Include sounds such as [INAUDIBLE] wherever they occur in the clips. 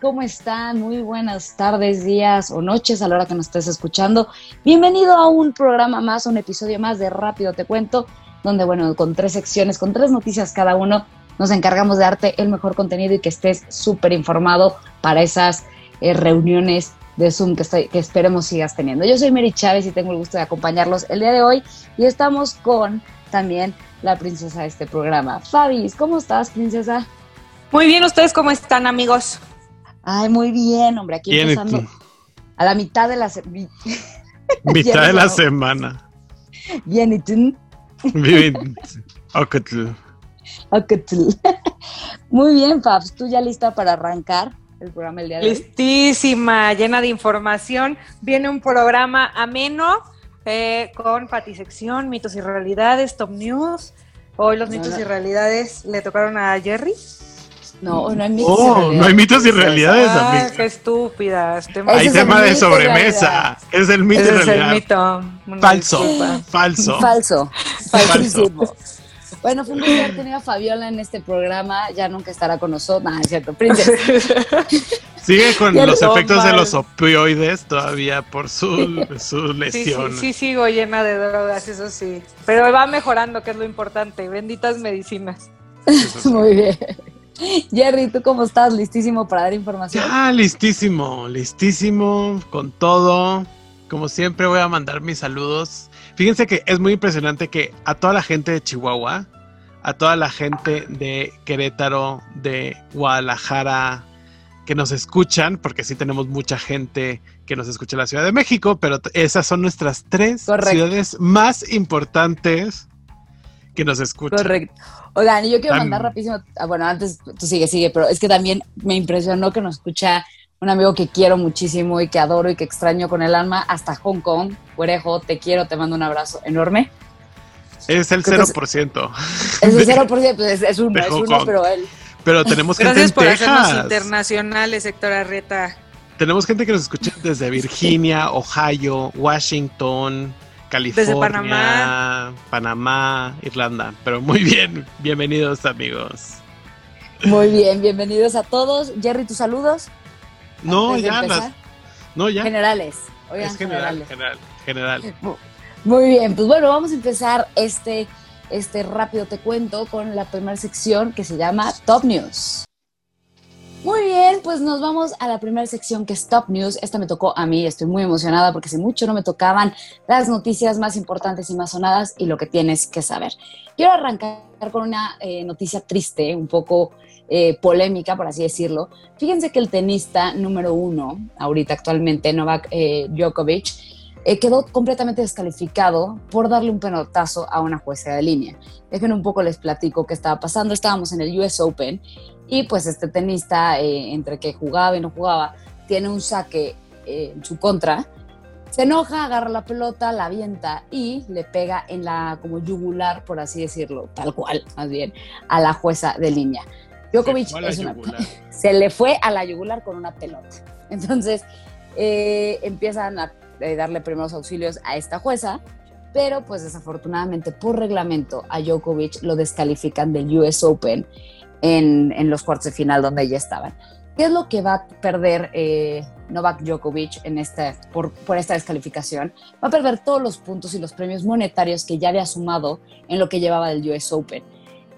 ¿cómo están? Muy buenas tardes, días o noches a la hora que nos estés escuchando. Bienvenido a un programa más, un episodio más de Rápido Te Cuento, donde, bueno, con tres secciones, con tres noticias cada uno, nos encargamos de darte el mejor contenido y que estés súper informado para esas eh, reuniones de Zoom que, estoy, que esperemos sigas teniendo. Yo soy Mary Chávez y tengo el gusto de acompañarlos el día de hoy y estamos con también la princesa de este programa. Fabis, ¿cómo estás, princesa? Muy bien, ¿ustedes cómo están, amigos? Ay, muy bien, hombre, aquí empezando a la mitad de la semana. [LAUGHS] mitad de la semana. Bien, ¿y tú? Bien, Ocatl. [LAUGHS] Muy bien, Fabs, ¿tú ya lista para arrancar el programa el día de hoy? Listísima, llena de información. Viene un programa ameno eh, con patisección, mitos y realidades, top news. Hoy los mitos y realidades le tocaron a Jerry. No, no hay mitos y. Oh, no hay mitos y realidades, ah, qué estúpida. Hay tema de sobremesa. Es el mito y realidad. Es el mito. Falso, falso. Falso. Falsísimo. Bueno, fue un gusto haber tenido a Fabiola en este programa. Ya nunca estará con nosotros. Nada, es cierto, [LAUGHS] Sigue con los efectos de los opioides todavía por su, su lesión. Sí, sí, sigo llena de drogas, eso sí. Pero va mejorando, que es lo importante. Benditas medicinas. Muy bien. Jerry, ¿tú cómo estás? ¿Listísimo para dar información? Ah, listísimo, listísimo, con todo. Como siempre voy a mandar mis saludos. Fíjense que es muy impresionante que a toda la gente de Chihuahua, a toda la gente de Querétaro, de Guadalajara, que nos escuchan, porque sí tenemos mucha gente que nos escucha en la Ciudad de México, pero esas son nuestras tres ciudades más importantes que nos escuchan. Correcto. Oigan, yo quiero mandar rapidísimo, ah, bueno, antes tú sigue, sigue, pero es que también me impresionó que nos escucha un amigo que quiero muchísimo y que adoro y que extraño con el alma hasta Hong Kong. Güerejo, te quiero, te mando un abrazo enorme. Es el 0%. Es el 0%, pues es, uno, es uno, pero él. Pero tenemos [LAUGHS] gente Gracias por hacernos internacionales, Héctor Arreta. Tenemos gente que nos escucha desde Virginia, Ohio, Washington, California, Panamá. Panamá, Irlanda. Pero muy bien, bienvenidos amigos. Muy bien, bienvenidos a todos. Jerry, tus saludos. No, ya no, ya. Generales. es general, general, general. Muy bien, pues bueno, vamos a empezar este, este rápido te cuento con la primera sección que se llama Top News. Muy bien, pues nos vamos a la primera sección que es Top News. Esta me tocó a mí, estoy muy emocionada porque hace mucho no me tocaban las noticias más importantes y más sonadas y lo que tienes que saber. Quiero arrancar con una eh, noticia triste, un poco eh, polémica, por así decirlo. Fíjense que el tenista número uno, ahorita actualmente, Novak eh, Djokovic, quedó completamente descalificado por darle un penotazo a una jueza de línea. Dejen un poco les platico qué estaba pasando. Estábamos en el US Open y pues este tenista, eh, entre que jugaba y no jugaba, tiene un saque eh, en su contra. Se enoja, agarra la pelota, la avienta y le pega en la como yugular, por así decirlo, tal cual, más bien, a la jueza de línea. Djokovic se [LAUGHS] le fue a la yugular con una pelota. Entonces eh, empiezan a darle primeros auxilios a esta jueza, pero pues desafortunadamente por reglamento a Djokovic lo descalifican del US Open en, los cuartos de final donde ya estaban. ¿Qué es lo que va a perder eh, Novak Djokovic en esta, por, esta descalificación? Va a perder todos los puntos y los premios monetarios que ya había sumado en lo que llevaba del US Open.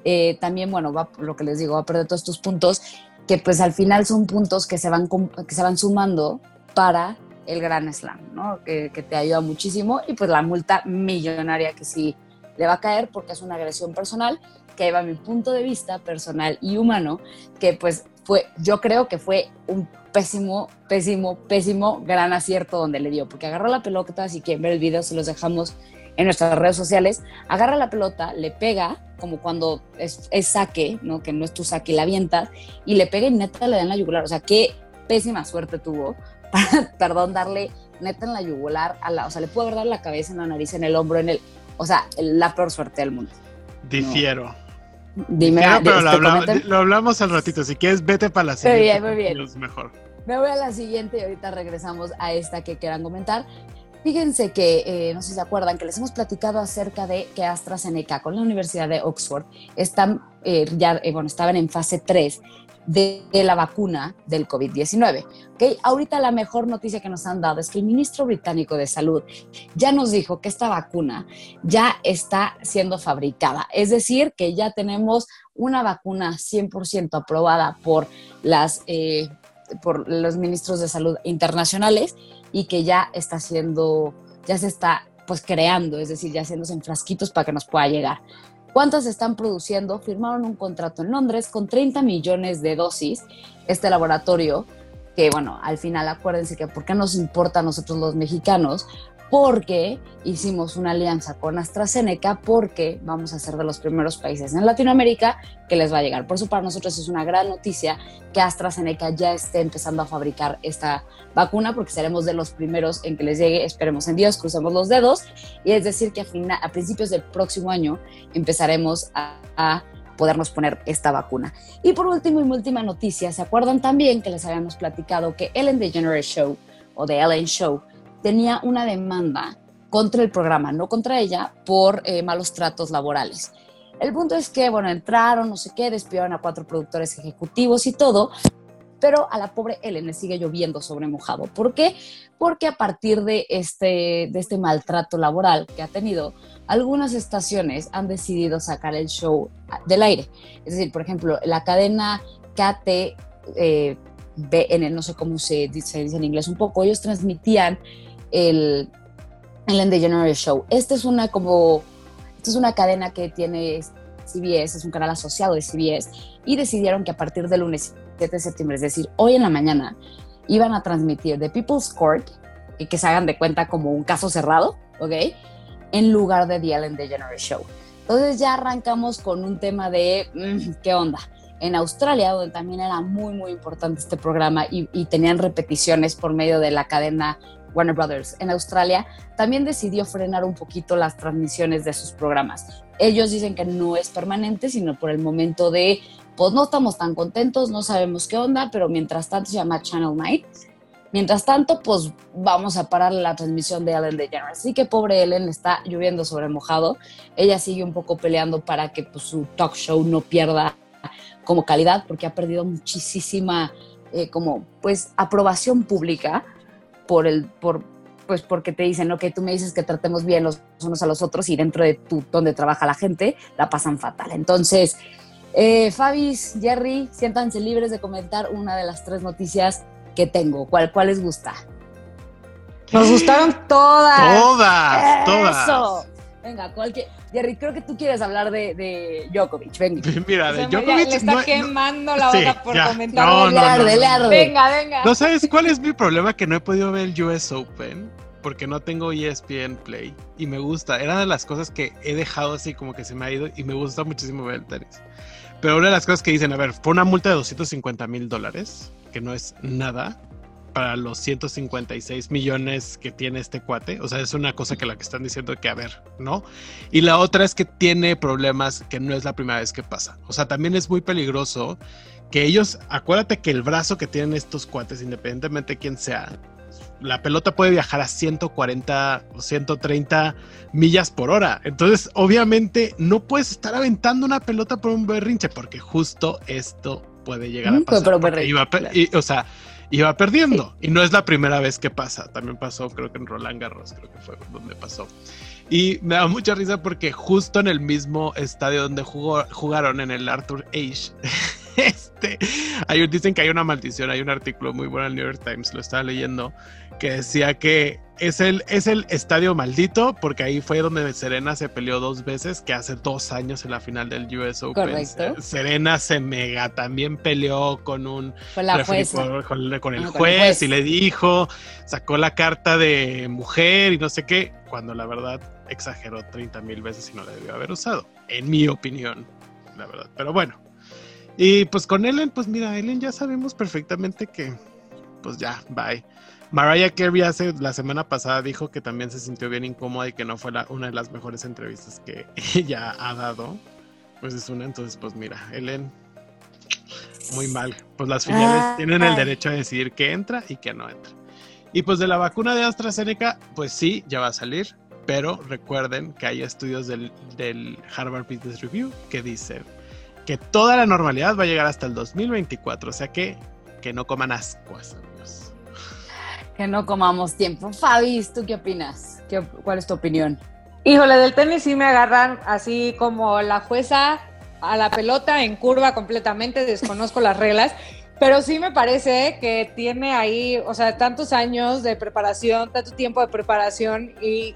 Eh, también, bueno, va, lo que les digo, va a perder todos estos puntos que pues al final son puntos que se van, que se van sumando para el Gran Slam, ¿no? Que, que, te ayuda muchísimo y pues la multa millonaria que sí le va a caer porque es una agresión personal que va mi punto de vista personal y humano, que pues fue, yo creo que fue un pésimo, pésimo, pésimo gran acierto donde le dio, porque agarró la pelota, si quieren ver el video se los dejamos en nuestras redes sociales, agarra la pelota, le pega, como cuando es, saque, ¿no? que no es tu saque, la avienta, y le pega y neta le da en la yugular. O sea, qué pésima suerte tuvo [LAUGHS] para, perdón, darle neta en la yugular, a la, o sea, le pudo haber dado la cabeza, en la nariz, en el hombro, en el, o sea, la peor suerte del mundo. Difiero. Dime, pero lo, hablamos, al ratito. Si quieres, vete para la siguiente. Muy bien, muy bien. mejor. Me voy a la siguiente y ahorita regresamos a esta que quieran comentar. Fíjense que, eh, no sé si se acuerdan, que les hemos platicado acerca de que AstraZeneca con la Universidad de Oxford están, eh, ya, eh, bueno, estaban en fase 3 de, la vacuna del COVID-19. ¿okay? Ahorita la mejor noticia que nos han dado es que el ministro británico de Salud ya nos dijo que esta vacuna ya está siendo fabricada. Es decir, que ya tenemos una vacuna 100% aprobada por, las, eh, por los ministros de salud internacionales y que ya está siendo, ya se está pues creando, es decir, ya haciéndose en frasquitos para que nos pueda llegar. ¿Cuántas están produciendo? Firmaron un contrato en Londres con 30 millones de dosis. Este laboratorio, que bueno, al final acuérdense que por qué nos importa a nosotros los mexicanos, porque hicimos una alianza con AstraZeneca, porque vamos a ser de los primeros países en Latinoamérica que les va a llegar. Por eso para nosotros es una gran noticia que AstraZeneca ya esté empezando a fabricar esta vacuna, porque seremos de los primeros en que les llegue, esperemos en Dios, crucemos los dedos, y es decir que a, a principios del próximo año empezaremos a, a podernos poner esta vacuna. Y por último y última noticia, ¿se acuerdan también que les habíamos platicado que Ellen DeGeneres Show o The Ellen Show tenía una demanda contra el programa, no contra ella, por eh, malos tratos laborales. El punto es que, bueno, entraron, no sé qué, despidieron a cuatro productores ejecutivos y todo, pero a la pobre Ellen le sigue lloviendo sobre mojado. ¿Por qué? Porque a partir de este, de este maltrato laboral que ha tenido, algunas estaciones han decidido sacar el show del aire. Es decir, por ejemplo, la cadena KT eh, BN, no sé cómo se dice, en inglés un poco, ellos transmitían el Ellen DeGeneres Show. Esta es una como, esta es una cadena que tiene CBS, es un canal asociado de CBS, y decidieron que a partir del lunes 7 de septiembre, es decir, hoy en la mañana, iban a transmitir The People's Court, y que se hagan de cuenta como un caso cerrado, ¿ok? En lugar de The Ellen DeGeneres Show. Entonces ya arrancamos con un tema de, mm, ¿qué onda? En Australia, donde también era muy, muy importante este programa y tenían repeticiones por medio de la cadena Warner Brothers en Australia, también decidió frenar un poquito las transmisiones de sus programas. Ellos dicen que no es permanente, sino por el momento de, pues no estamos tan contentos, no sabemos qué onda, pero mientras tanto se llama Channel Night. Mientras tanto, pues vamos a parar la transmisión de Ellen DeGeneres. Así que pobre Ellen está lloviendo sobre mojado. Ella sigue un poco peleando para que pues, su talk show no pierda como calidad, porque ha perdido muchísima eh, como pues aprobación pública por el, por, pues porque te dicen, ok, tú me dices que tratemos bien los unos a los otros y dentro de tu, donde trabaja la gente, la pasan fatal. Entonces, eh, Fabis, Jerry, siéntanse libres de comentar una de las tres noticias que tengo. ¿Cuál, cuál les gusta? Nos gustaron todas. Todas, todas. Venga, cualquier. Jerry, creo que tú quieres hablar de, de Djokovic. Venga. [LAUGHS] Mira, de Djokovic. Le está quemando la boca por comentar. No, no, Venga, venga. ¿No sabes cuál es mi problema? Que no he podido ver el US Open porque no tengo ESPN Play y me gusta. Era de las cosas que he dejado así como que se me ha ido y me gusta muchísimo ver el tenis. Pero una de las cosas que dicen, a ver, fue una multa de 250 mil dólares, que no es nada para los 156 millones que tiene este cuate. O sea, es una cosa que la que están diciendo que, a ver, ¿no? Y la otra es que tiene problemas que no es la primera vez que pasa. O sea, también es muy peligroso que ellos, acuérdate que el brazo que tienen estos cuates, independientemente de quién sea, la pelota puede viajar a 140 o 130 millas por hora. Entonces, obviamente, no puedes estar aventando una pelota por un berrinche, porque justo esto puede llegar a pasar. o sea, iba perdiendo. Y no es la primera vez que pasa. También pasó, creo que en Roland Garros, creo que fue donde pasó. Y me da mucha risa porque justo en el mismo estadio donde jugó, jugaron en el Arthur Ashe. Este, hay, dicen que hay una maldición. Hay un artículo muy bueno en el New York Times, lo estaba leyendo, que decía que es el, es el estadio maldito, porque ahí fue donde Serena se peleó dos veces, que hace dos años en la final del US Open. Serena se mega también peleó con un con, el juez y le dijo, sacó la carta de mujer y no sé qué, cuando la verdad exageró 30 mil veces y no la debió haber usado, en mi opinión, la verdad. Pero bueno. Y pues con Ellen, pues mira, Ellen ya sabemos perfectamente que, pues ya, bye. Mariah Carey hace la semana pasada dijo que también se sintió bien incómoda y que no fue una de las mejores entrevistas que [LAUGHS] ella ha dado. Pues es una, entonces pues mira, Ellen, muy mal. Pues las filiales tienen el derecho a decidir que entra y que no entra. Y pues de la vacuna de AstraZeneca, pues sí, ya va a salir, pero recuerden que hay estudios del, del Harvard Business Review que dicen que toda la normalidad va a llegar hasta el 2024, o sea que, que no coman ascuas, amigos. Que no comamos tiempo. Fabi, ¿tú qué opinas? ¿Qué, ¿Cuál es tu opinión? Híjole, del tenis sí me agarran así como la jueza a la pelota en curva completamente, desconozco las reglas, pero sí me parece que tiene ahí, o sea, tantos años de preparación, tanto tiempo de preparación y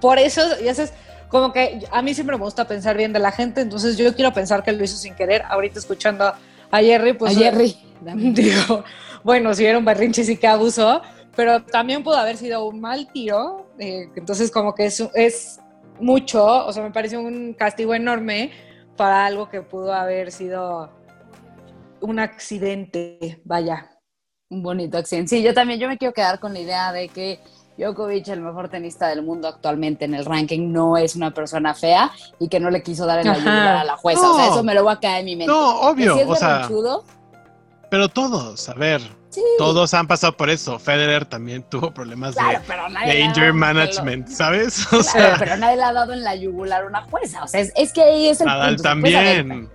por eso, ya sabes, como que a mí siempre me gusta pensar bien de la gente, entonces yo quiero pensar que lo hizo sin querer. Ahorita escuchando a Jerry, pues. A Jerry. [LAUGHS] Digo, bueno, si era un berrinche sí que abusó, pero también pudo haber sido un mal tiro, eh, entonces como que es, es mucho, o sea, me parece un castigo enorme para algo que pudo haber sido un accidente, vaya. Un bonito accidente. Sí, yo también, yo me quiero quedar con la idea de que Djokovic, el mejor tenista del mundo actualmente en el ranking, no es una persona fea y que no le quiso dar en la ayuda a la jueza. o sea, eso me lo voy a caer en mi mente. No, obvio. Si es o sea, pero todos, a ver, sí. todos han pasado por eso. Federer también tuvo problemas claro, de, de injury management, ¿sabes? [LAUGHS] O claro, sea, pero nadie le ha dado en la yugular a una jueza. O sea, es, es que ahí es el Nadal punto. también.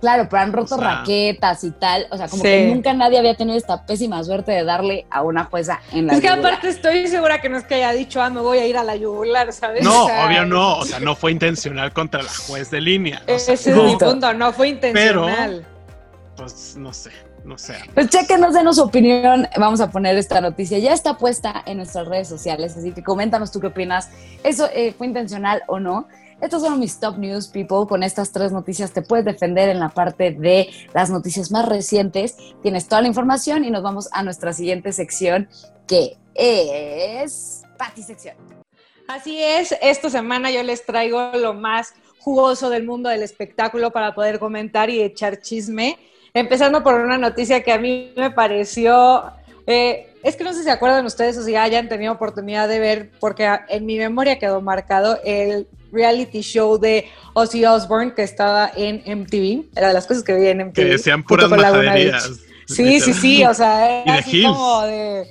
Claro, pero han roto o sea, raquetas y tal. O sea, como sí. que nunca nadie había tenido esta pésima suerte de darle a una jueza en la Es que yugular. aparte estoy segura que no es que haya dicho, ah, me voy a ir a la yugular, ¿sabes? No, o sea, obvio no. O sea, no fue intencional contra la juez de línea. O ese es mi punto, no fue intencional. Pero, pues, no sé. No sé. Pues chequenos, denos su opinión. Vamos a poner esta noticia. Ya está puesta en nuestras redes sociales, así que coméntanos tú qué opinas. ¿Eso eh, fue intencional o no? Estos son mis top news, people. Con estas tres noticias te puedes defender en la parte de las noticias más recientes. Tienes toda la información y nos vamos a nuestra siguiente sección, que es Pati Sección. Así es, esta semana yo les traigo lo más jugoso del mundo del espectáculo para poder comentar y echar chisme. Empezando por una noticia que a mí me pareció eh, es que no sé si se acuerdan ustedes o si hayan tenido oportunidad de ver, porque en mi memoria quedó marcado el reality show de Ozzy Osbourne que estaba en MTV. Era de las cosas que vi en MTV. Que decían puras majaderías. Sí, sí, sí, o sea, era así Hills. como de...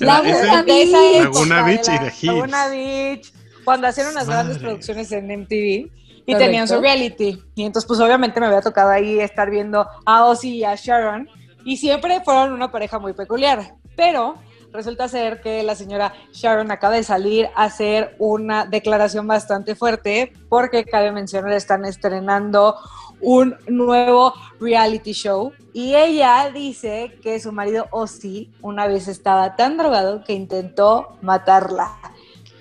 Laguna de esa Beach. Laguna Beach y la- de Hills. Laguna Beach, cuando hacían unas grandes producciones en MTV. Y Correcto. tenían su reality. Y entonces, pues obviamente me había tocado ahí estar viendo a Ozzy y a Sharon. Y siempre fueron una pareja muy peculiar. Pero resulta ser que la señora Sharon acaba de salir a hacer una declaración bastante fuerte porque cabe mencionar están estrenando un nuevo reality show y ella dice que su marido Ozzy una vez estaba tan drogado que intentó matarla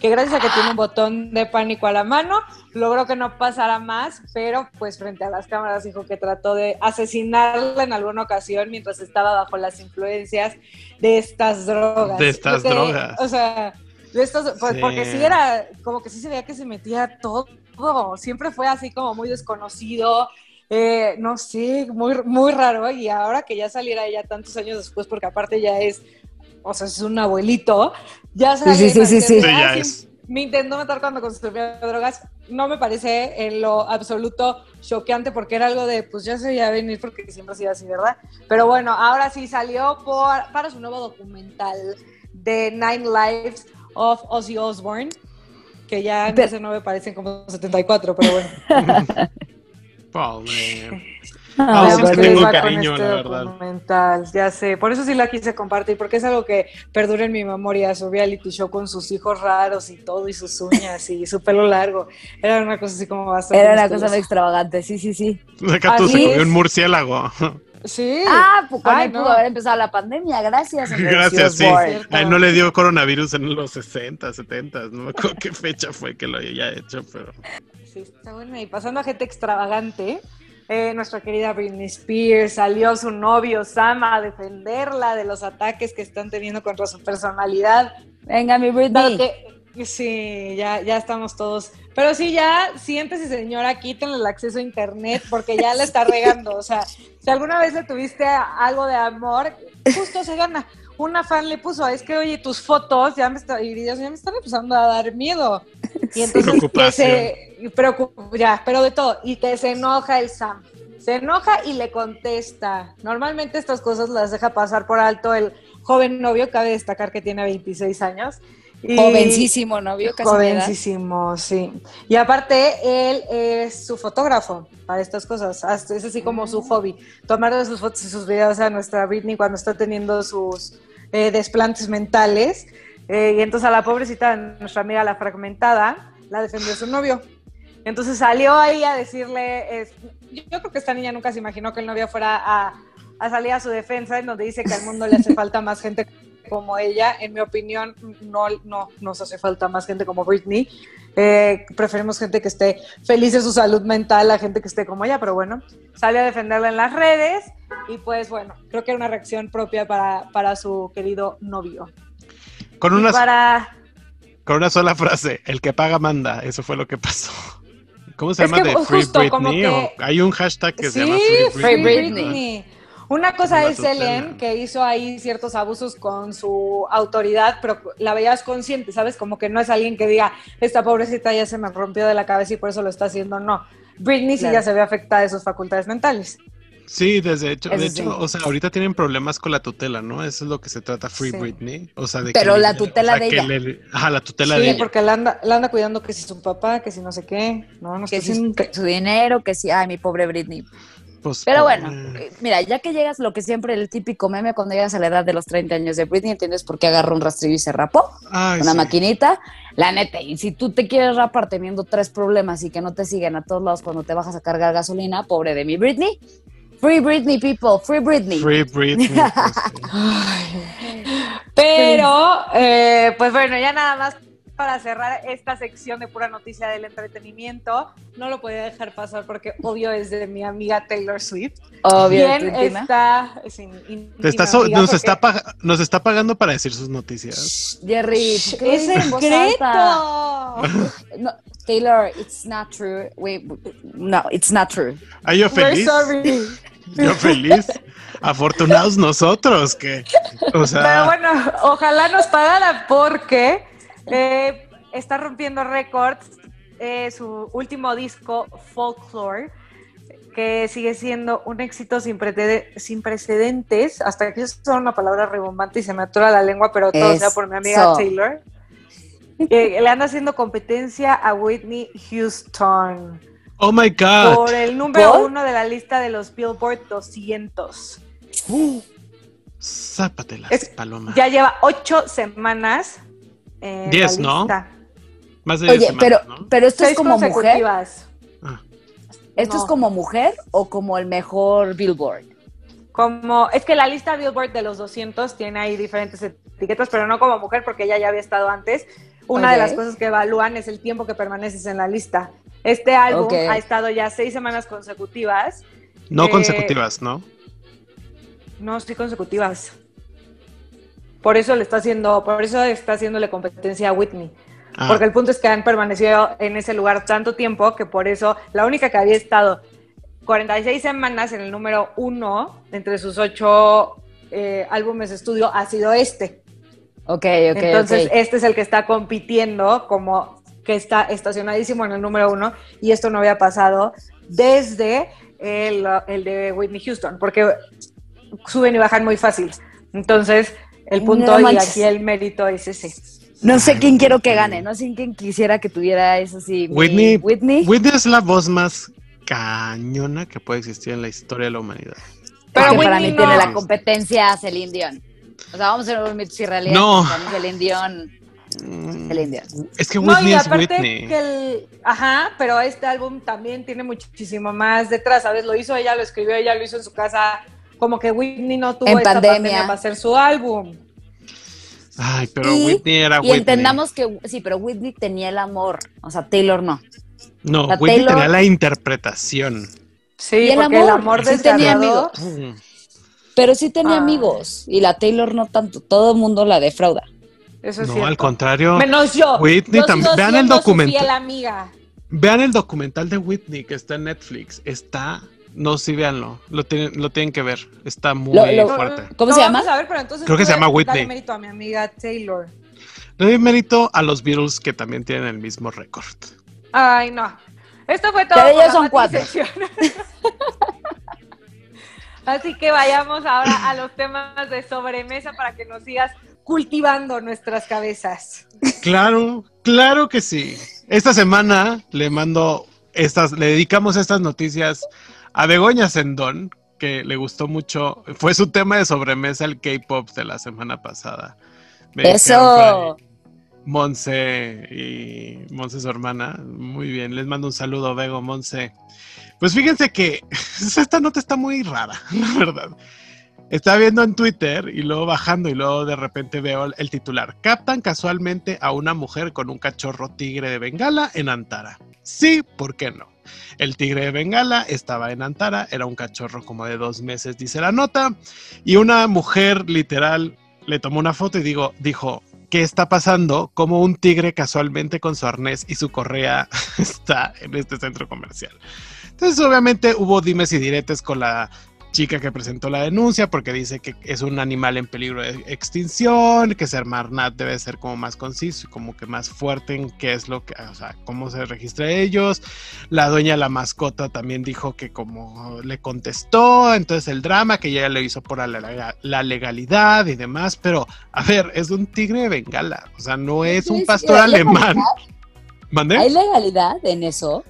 que gracias a que tiene un botón de pánico a la mano, logró que no pasara más, pero pues frente a las cámaras dijo que trató de asesinarla en alguna ocasión mientras estaba bajo las influencias de estas drogas. De estas Porque, drogas. O sea, de estos, pues, Sí. porque sí era, como que sí se veía que se metía todo, siempre fue así como muy desconocido. eh, no sé, muy, muy raro. Y ahora que ya saliera ella tantos años después, porque aparte ya es, o sea, es un abuelito, ya sale sí, sí, sí, sí. Sí, ya es. me intentó matar cuando consumía drogas. No me parece en lo absoluto choqueante porque era algo de, pues ya se veía venir porque siempre ha sido así, ¿verdad? Pero bueno, ahora sí salió por, para su nuevo documental de Nine Lives of Ozzy Osbourne, que ya en ese no me parecen como 74, pero bueno. [LAUGHS] Pobre. Ah, Ozzy bueno. es tengo cariño, este la verdad. documental, ya sé. Por eso sí la quise compartir, porque es algo que perdura en mi memoria, su reality show con sus hijos raros y todo, y sus uñas y su pelo largo. Era una cosa así como bastante. Era una cosa muy extravagante, sí, sí, sí. Acá tú Así se comió un murciélago. Sí. Ah, pues con Ay, él no. pudo haber empezado la pandemia, gracias. [LAUGHS] Gracias, sí. A él no le dio coronavirus en los 60, 70. No me acuerdo qué fecha fue que lo había hecho, pero. Sí, está bueno. Y pasando a gente extravagante, eh, nuestra querida Britney Spears salió su novio Sam a defenderla de los ataques que están teniendo contra su personalidad. Venga, mi Britney. que, sí, ya, ya estamos todos. Pero sí, ya siéntese, señora, quítenle el acceso a internet porque ya la [LAUGHS] está regando. O sea, si alguna vez le tuviste algo de amor, justo se gana. Una fan le puso, es que oye, tus fotos ya me, está, y ya me están empezando a dar miedo. Y entonces que se preocup- ya, pero de todo. Y que se enoja el Sam. Se enoja y le contesta. Normalmente estas cosas las deja pasar por alto el joven novio, cabe destacar que tiene 26 años. Y jovencísimo novio, casi Jovencísimo, sí. Y aparte, él es su fotógrafo para estas cosas. Es así como su hobby. Tomar sus fotos y sus videos a nuestra Britney cuando está teniendo sus eh, desplantes mentales. Eh, y entonces a la pobrecita, nuestra amiga la fragmentada, la defendió su novio. Entonces salió ahí a decirle, yo creo que esta niña nunca se imaginó que el novio fuera a, a salir a su defensa, en donde dice que al mundo le hace [LAUGHS] falta más gente como ella. En mi opinión, no, no nos hace falta más gente como Britney. Eh, preferimos gente que esté feliz de su salud mental a gente que esté como ella, pero bueno, sale a defenderla en las redes y pues bueno, creo que era una reacción propia para, para su querido novio. Con una, para... con una sola frase, el que paga manda, eso fue lo que pasó. ¿Cómo se llama? ¿De Free Britney? hay un hashtag que se llama Free Britney. Una cosa es Ellen, que hizo ahí ciertos abusos con su autoridad, pero la veías consciente, ¿sabes? Como que no es alguien que diga, esta pobrecita ya se me rompió de la cabeza y por eso lo está haciendo. No. Britney sí ya se ve afectada de sus facultades mentales. Sí, desde hecho, de hecho, o sea, ahorita tienen problemas con la tutela, ¿no? Eso es lo que se trata Free Britney. O sea, de Pero la tutela de ella. ajá, la tutela de ella. Sí, porque la anda, la anda cuidando que si su papá, que si no sé qué, no, no que si su dinero, que si, ay, mi pobre Britney. Pues, Pero bueno, eh, mira, ya que llegas, lo que siempre el típico meme cuando llegas a la edad de los 30 años de Britney, ¿entiendes por qué agarró un rastrillo y se rapó? una maquinita. La neta, y si tú te quieres rapar teniendo tres problemas y que no te siguen a todos lados cuando te bajas a cargar gasolina, pobre de mi Britney. Free Britney, people, free Britney. Free Britney. Pues, [LAUGHS] Pero, eh, pues bueno, ya nada más para cerrar esta sección de pura noticia del entretenimiento, no lo podía dejar pasar porque obvio es de mi amiga Taylor Swift. Obvio. está, nos, está nos está pagando para decir sus noticias. Jerry, es secreto. [LAUGHS] no, Taylor, it's not true. Wait, no, it's not true. ¿Are yo feliz? Yo feliz. Afortunados nosotros que, o sea... Pero bueno, ojalá nos pagara porque [LAUGHS] eh, está rompiendo récords. Eh, su último disco, Folklore, que sigue siendo un éxito sin, sin precedentes, hasta que eso es una palabra rebombante y se me atora la lengua, pero todo sea por mi amiga Taylor. le anda haciendo competencia a Whitney Houston. Oh my God. Por el número uno de la lista de los Billboard 200. Uh, las palomas. Ya lleva ocho semanas 10, ¿no? Más de 10 Oye, pero, pero esto es como mujer. Ah. ¿Esto es como mujer o como el mejor Billboard? Como, es que la lista Billboard de los 200 tiene ahí diferentes etiquetas, pero no como mujer porque ella ya había estado antes. Una de las cosas que evalúan es el tiempo que permaneces en la lista. Este álbum ha estado ya seis semanas consecutivas. No eh, consecutivas, ¿no? No, sí consecutivas. Por eso le está haciendo, por eso está haciéndole competencia a Whitney. Ah. Porque el punto es que han permanecido en ese lugar tanto tiempo que por eso la única que había estado 46 semanas en el número uno entre sus ocho eh, álbumes de estudio ha sido este. Ok, ok. Entonces, este es el que está compitiendo como que está estacionadísimo en el número uno y esto no había pasado desde el, el de Whitney Houston, porque suben y bajan muy fácil. Entonces, el punto y aquí el mérito es ese. No sé quién quiero que gane, no sé quién quisiera que tuviera eso sí. Whitney, Whitney. Whitney es la voz más cañona que puede existir en la historia de la humanidad. Pero para mí tiene la competencia Celine Dion. O sea, vamos a hacer un mito y realidad. No. Celine Dion. Celine Dion. Es que Whitney es Whitney. Que el, ajá, pero este álbum también tiene muchísimo más detrás, ¿sabes? Lo hizo ella, lo escribió ella, lo hizo en su casa como que Whitney no tuvo esta pandemia. para hacer su álbum. Ay, pero Whitney era Whitney. Y entendamos que sí, pero Whitney tenía el amor, o sea, Taylor no. No, Whitney tenía la interpretación. Sí, el porque amor, el amor sí tenía amigos. Pero sí tenía amigos y la Taylor no tanto, todo el mundo la defrauda. Eso es no, al contrario. Menos yo. Whitney también. Vean el documental. Vean el documental de Whitney que está en Netflix. Está no, sí, véanlo. Lo tienen, lo tienen que ver. Está muy fuerte. ¿Cómo se llama? Creo que se llama Whitney. mérito a mi amiga Taylor. Le doy mérito a los Beatles que también tienen el mismo récord. Ay, no. Esto fue todo. ellos son cuatro. [LAUGHS] Así que vayamos ahora a los temas de sobremesa para que nos sigas cultivando nuestras cabezas. Claro, claro que sí. Esta semana le mando estas, le dedicamos estas noticias a Begoña Sendón, que le gustó mucho. Fue su tema de sobremesa el K-pop de la semana pasada. Eso. Monse y Monse su hermana. Muy bien, les mando un saludo, Bego, Monse. Pues fíjense que [LAUGHS] esta nota está muy rara, [LAUGHS] la verdad. Estaba viendo en Twitter y luego bajando y luego de repente veo el titular. Captan casualmente a una mujer con un cachorro tigre de Bengala en Antara. Sí, ¿por qué no? El tigre de Bengala estaba en Antara, era un cachorro como de dos meses, dice la nota, y una mujer literal le tomó una foto y dijo, ¿qué está pasando? Como un tigre casualmente con su arnés y su correa [LAUGHS] está en este centro comercial. Entonces, obviamente hubo dimes y diretes con la chica que presentó la denuncia porque dice que es un animal en peligro de extinción, que ser Marnat debe ser como más conciso y como que más fuerte en qué es lo que, o sea, cómo se registra ellos. La dueña de la mascota también dijo que como le contestó, entonces el drama que ella le hizo por la, la legalidad y demás, pero a ver, es un tigre de bengala, o sea, no es un pastor alemán. ¿Hay legalidad en eso?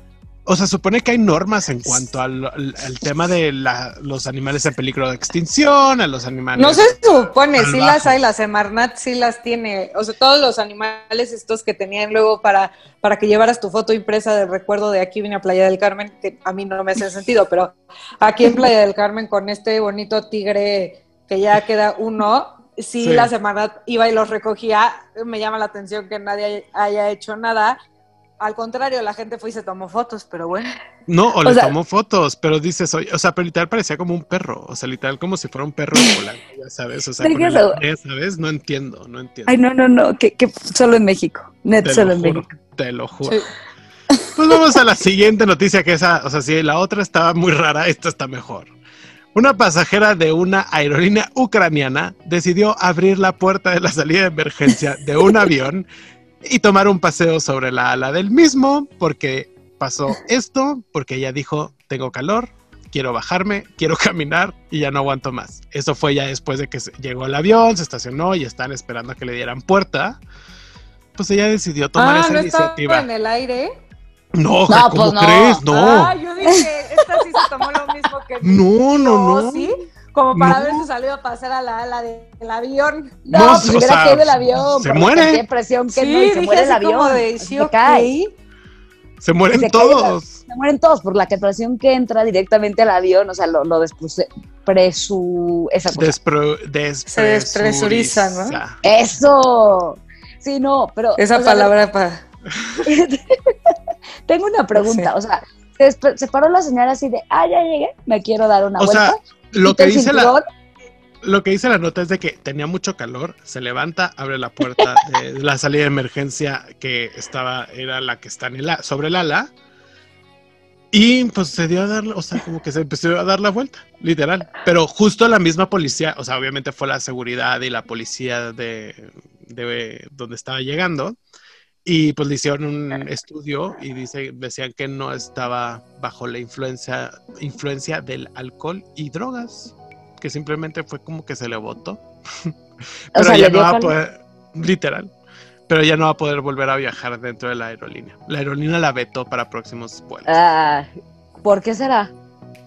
O sea, supone que hay normas en cuanto al, tema de los animales en peligro de extinción, a los animales. No se supone, sí las hay, la Semarnat sí las tiene. O sea, todos los animales estos que tenían luego para, para que llevaras tu foto impresa de recuerdo de aquí vine a Playa del Carmen, que a mí no me hace sentido, pero aquí en Playa del Carmen con este bonito tigre que ya queda uno, sí, la Semarnat iba y los recogía. Me llama la atención que nadie haya hecho nada al contrario, la gente fue y se tomó fotos, pero bueno. No, o, le tomó fotos, pero dices, o sea, pero literal parecía como un perro, o sea, literal como si fuera un perro volando, ya sabes, o sea, con el ¿sabes? No entiendo, no entiendo. Ay, no, no, no, que, solo en México, net solo en México. Te lo juro. Pues vamos a la siguiente noticia, que esa, o sea, si la otra estaba muy rara, esta está mejor. Una pasajera de una aerolínea ucraniana decidió abrir la puerta de la salida de emergencia de un avión y tomar un paseo sobre la ala del mismo, porque pasó esto, porque ella dijo, tengo calor, quiero bajarme, quiero [LAUGHS] caminar y ya no aguanto más. Eso fue ya después de que llegó el avión, se estacionó y están esperando a que le dieran puerta. Pues ella decidió tomar ah, esa ¿no iniciativa. en el aire? No, ¿cómo pues crees? No. Ah, yo dije, esta sí se tomó lo mismo que No, no, no. ¿Sí? Como para haberse salido a pasar a la ala del avión. No, no pues hubiera caído del avión. Se muere. Qué presión que no, y se muere el avión. De, se cae. Se mueren todos. se mueren todos por la presión que entra directamente al avión, o sea, lo, lo despresu, esa cosa. se despresuriza, ¿no? Eso. Sí, no, pero. Esa palabra para. [LAUGHS] Tengo una pregunta, o sea, se, paró la señora así de, ah, ya llegué, me quiero dar una vuelta. Lo que dice la lo que dice la nota es de que tenía mucho calor, se levanta, abre la puerta de [LAUGHS] la salida de emergencia que estaba, era la que está en el, sobre el ala, y pues se dio a dar, o sea, como que se empezó a dar la vuelta, literal. Pero justo la misma policía, o sea, obviamente fue la seguridad y la policía de, de donde estaba llegando, y pues le hicieron un estudio y dice, decían que no estaba bajo la influencia, influencia del alcohol y drogas, que simplemente fue como que se le votó. [LAUGHS] pero ya no va a poder, literal, pero ya no va a poder volver a viajar dentro de la aerolínea. La aerolínea la vetó para próximos vuelos. Ah, ¿Por qué será?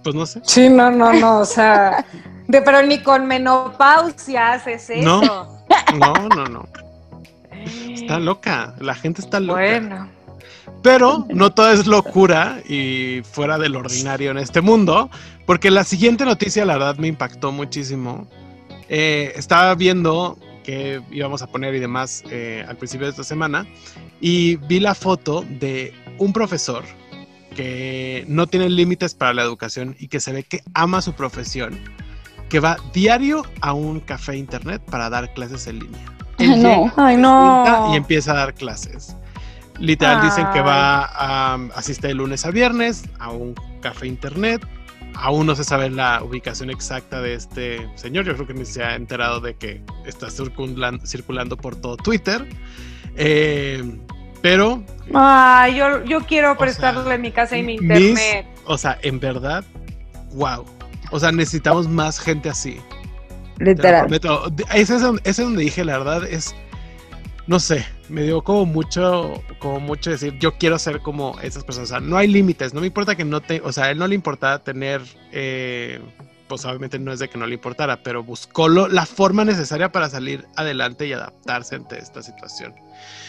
Pues no sé. Sí, no, no, no, o sea, [LAUGHS] de, pero ni con menopausia haces eso. No, no, no, no. Está loca, la gente está loca. Bueno. Pero no todo es locura y fuera del ordinario en este mundo, porque la siguiente noticia, la verdad, me impactó muchísimo. Eh, estaba viendo que íbamos a poner y demás eh, al principio de esta semana y vi la foto de un profesor que no tiene límites para la educación y que se ve que ama su profesión, que va diario a un café internet para dar clases en línea. [LAUGHS] no. Ay, no. Y empieza a dar clases. Literal dicen que va a asistir de lunes a viernes a un café internet. Aún no se sabe la ubicación exacta de este señor. Yo creo que ni se ha enterado de que está circulando, circulando por todo Twitter. Eh, pero. Ay, yo, yo quiero prestarle mi casa y mi internet. o sea, en verdad, wow. O sea, necesitamos más gente así. Literal. Ese es, donde, ese es donde dije, la verdad, es, no sé, me dio como mucho, como mucho decir, yo quiero ser como esas personas. O sea, no hay límites, no me importa que no te, o sea, a él no le importaba tener, eh, pues obviamente no es de que no le importara, pero buscó la forma necesaria para salir adelante y adaptarse ante esta situación.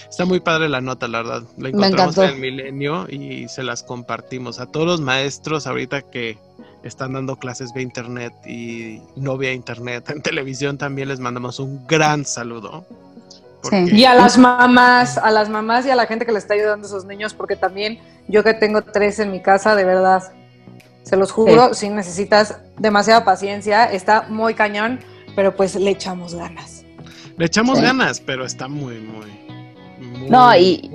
Está muy padre la nota, la verdad. La encontramos en el milenio y se las compartimos a todos los maestros ahorita que están dando clases vía internet y no vía internet. En televisión también les mandamos un gran saludo. Y a las mamás, a las mamás y a la gente que le está ayudando a esos niños, porque también yo que tengo tres en mi casa, de verdad, se los juro, si necesitas demasiada paciencia, está muy cañón, pero pues le echamos ganas. Le echamos ganas, pero está muy, muy, no, y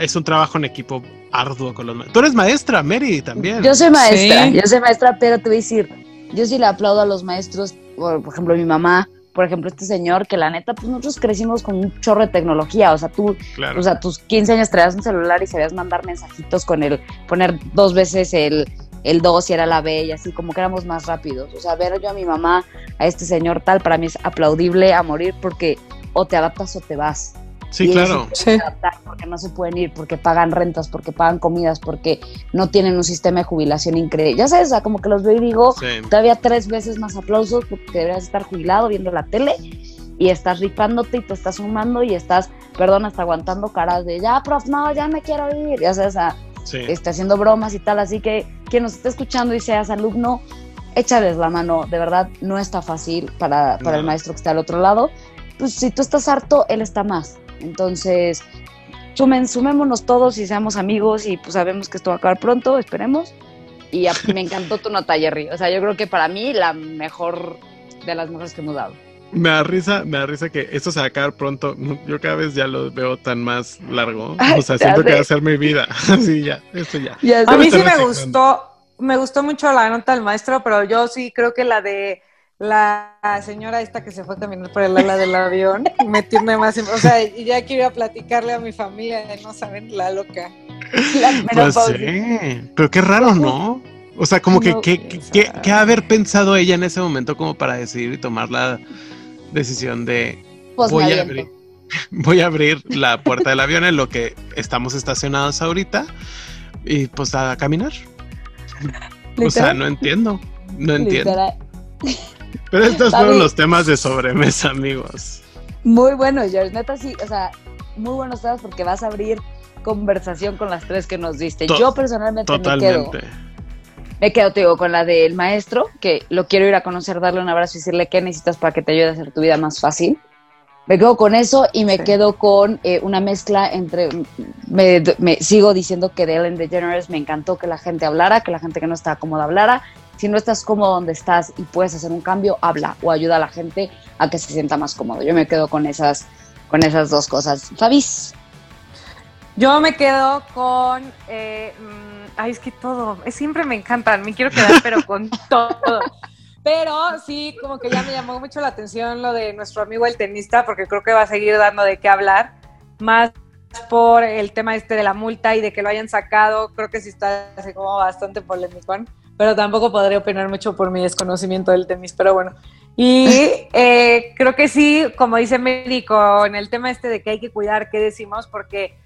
es un trabajo en equipo arduo con los maestros. Tú eres maestra, Mary, también. Yo soy maestra, yo soy maestra, pero te voy a decir, yo sí le aplaudo a los maestros, por, ejemplo, mi mamá, por ejemplo, este señor, que la neta, pues nosotros crecimos con un chorro de tecnología, o sea, tú, o sea, tus 15 años traías un celular y sabías mandar mensajitos con el, poner dos veces el, el 2 y era la B y así, como que éramos más rápidos. O sea, ver yo a mi mamá, a este señor tal, para mí es aplaudible a morir porque o te adaptas o te vas. Sí, claro. Sí. Porque no se pueden ir, porque pagan rentas, porque pagan comidas, porque no tienen un sistema de jubilación increíble. Ya sabes, o sea, como que los veo y digo, todavía tres veces más aplausos porque deberías estar jubilado viendo la tele y estás rifándote y te estás sumando y estás, perdón, hasta aguantando caras de ya, prof, no, ya me quiero ir. Ya sabes, o sea, está haciendo bromas y tal. Así que quien nos esté escuchando y seas alumno, échales la mano. De verdad, no está fácil para, para el maestro que está al otro lado. Pues si tú estás harto, él está más. Entonces, sumen, sumémonos todos y seamos amigos y pues sabemos que esto va a acabar pronto, esperemos. Y me encantó tu nota, Jerry. O sea, yo creo que para mí la mejor de las mejores que hemos dado. Me da risa, me da risa que esto se va a acabar pronto. Yo cada vez ya lo veo tan más largo. o sea, siento que va a ser mi vida. [LAUGHS] Así ya, esto ya. a mí sí me gustó, me gustó mucho la nota del maestro, pero yo sí creo que la de la señora esta que se fue a caminar por el ala del avión me tiene más, o sea, y ya quiero platicarle a mi familia de no saben la loca. pues sí, pero qué raro, ¿no? O sea, como que, ¿qué haber pensado ella en ese momento como para decidir y tomar la decisión de pues voy a abrir [LAUGHS] voy a abrir la puerta del avión en lo que estamos estacionados ahorita y pues a caminar. O sea, no entiendo, no entiendo. Pero estos fueron los temas de sobremesa, amigos. Muy buenos, George. Neta, sí, o sea, muy buenos temas porque vas a abrir conversación con las tres que nos diste. Yo personalmente me quedo. Me quedo, te digo, con la del maestro, que lo quiero ir a conocer, darle un abrazo y decirle qué necesitas para que te ayude a hacer tu vida más fácil. Me quedo con eso y me quedo con eh, una mezcla entre. Me, sigo diciendo que de Ellen DeGeneres me encantó que la gente hablara, que la gente que no está cómoda hablara, si no estás cómodo donde estás y puedes hacer un cambio, habla o ayuda a la gente a que se sienta más cómodo. Yo me quedo con esas, con esas dos cosas. Fabis. Yo me quedo con, eh, mm, ay, es que todo, siempre me encantan, me quiero quedar, pero con [LAUGHS] todo. Pero sí, como que ya me llamó mucho la atención lo de nuestro amigo el tenista, porque creo que va a seguir dando de qué hablar, más por el tema este de la multa y de que lo hayan sacado, creo que sí está así como bastante polémico pero tampoco podría opinar mucho por mi desconocimiento del tenis, pero bueno. Y [LAUGHS] eh, creo que sí, como dice Médico, en el tema este de que hay que cuidar qué decimos, porque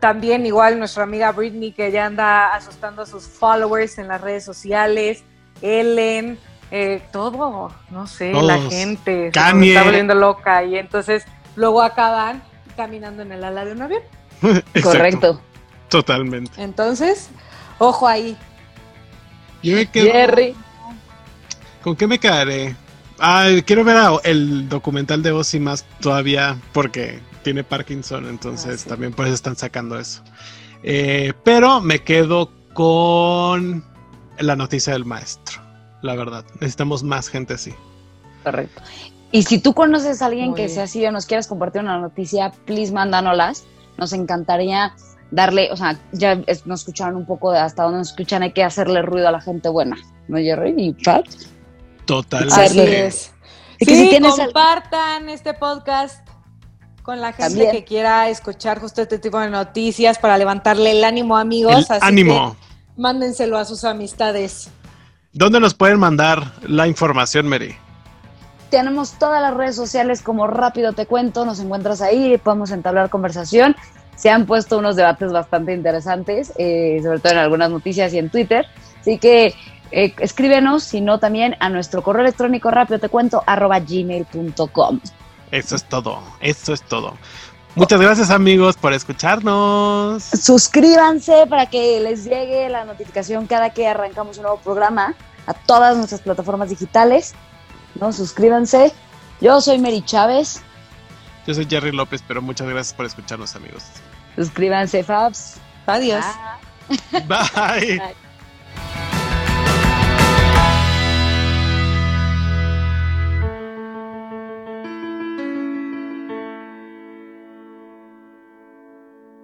también igual nuestra amiga Britney que ya anda asustando a sus followers en las redes sociales, Ellen, eh, todo, no sé, la gente se está volviendo loca y entonces luego acaban caminando en el ala de un avión. [LAUGHS] Correcto. Totalmente. Entonces, ojo ahí, yo me quedo... Jerry. ¿Con qué me quedaré? Ah, quiero ver el documental de Ozzy más todavía porque tiene Parkinson, entonces ah, también por eso están sacando eso. Eh, pero me quedo con la noticia del maestro, la verdad. Necesitamos más gente así. Correcto. Y si tú conoces a alguien que sea así o nos quieras compartir una noticia, please mándanoslas. Nos encantaría darle, o sea, ya nos escucharon un poco de hasta dónde nos escuchan, hay que hacerle ruido a la gente buena, ¿no, Jerry? ¿Y Pat? Totalmente. Así es. Sí, compartan este podcast con la gente que quiera escuchar justo este tipo de noticias para levantarle el ánimo, amigos. así ánimo. mándenselo a sus amistades. ¿Dónde nos pueden mandar la información, Mary? Tenemos todas las redes sociales como Rápido Te Cuento, nos encuentras ahí y podemos entablar conversación. Se han puesto unos debates bastante interesantes, eh, sobre todo en algunas noticias y en Twitter. Así que eh, escríbenos, si no también a nuestro correo electrónico rápido te cuento arroba gmail.com. Eso es todo, eso es todo. Muchas gracias amigos por escucharnos. Suscríbanse para que les llegue la notificación cada que arrancamos un nuevo programa a todas nuestras plataformas digitales. ¿no? Suscríbanse. Yo soy Mary Chávez. Yo soy Jerry López, pero muchas gracias por escucharnos amigos. Suscríbanse, Fabs. Adiós. Bye. Bye.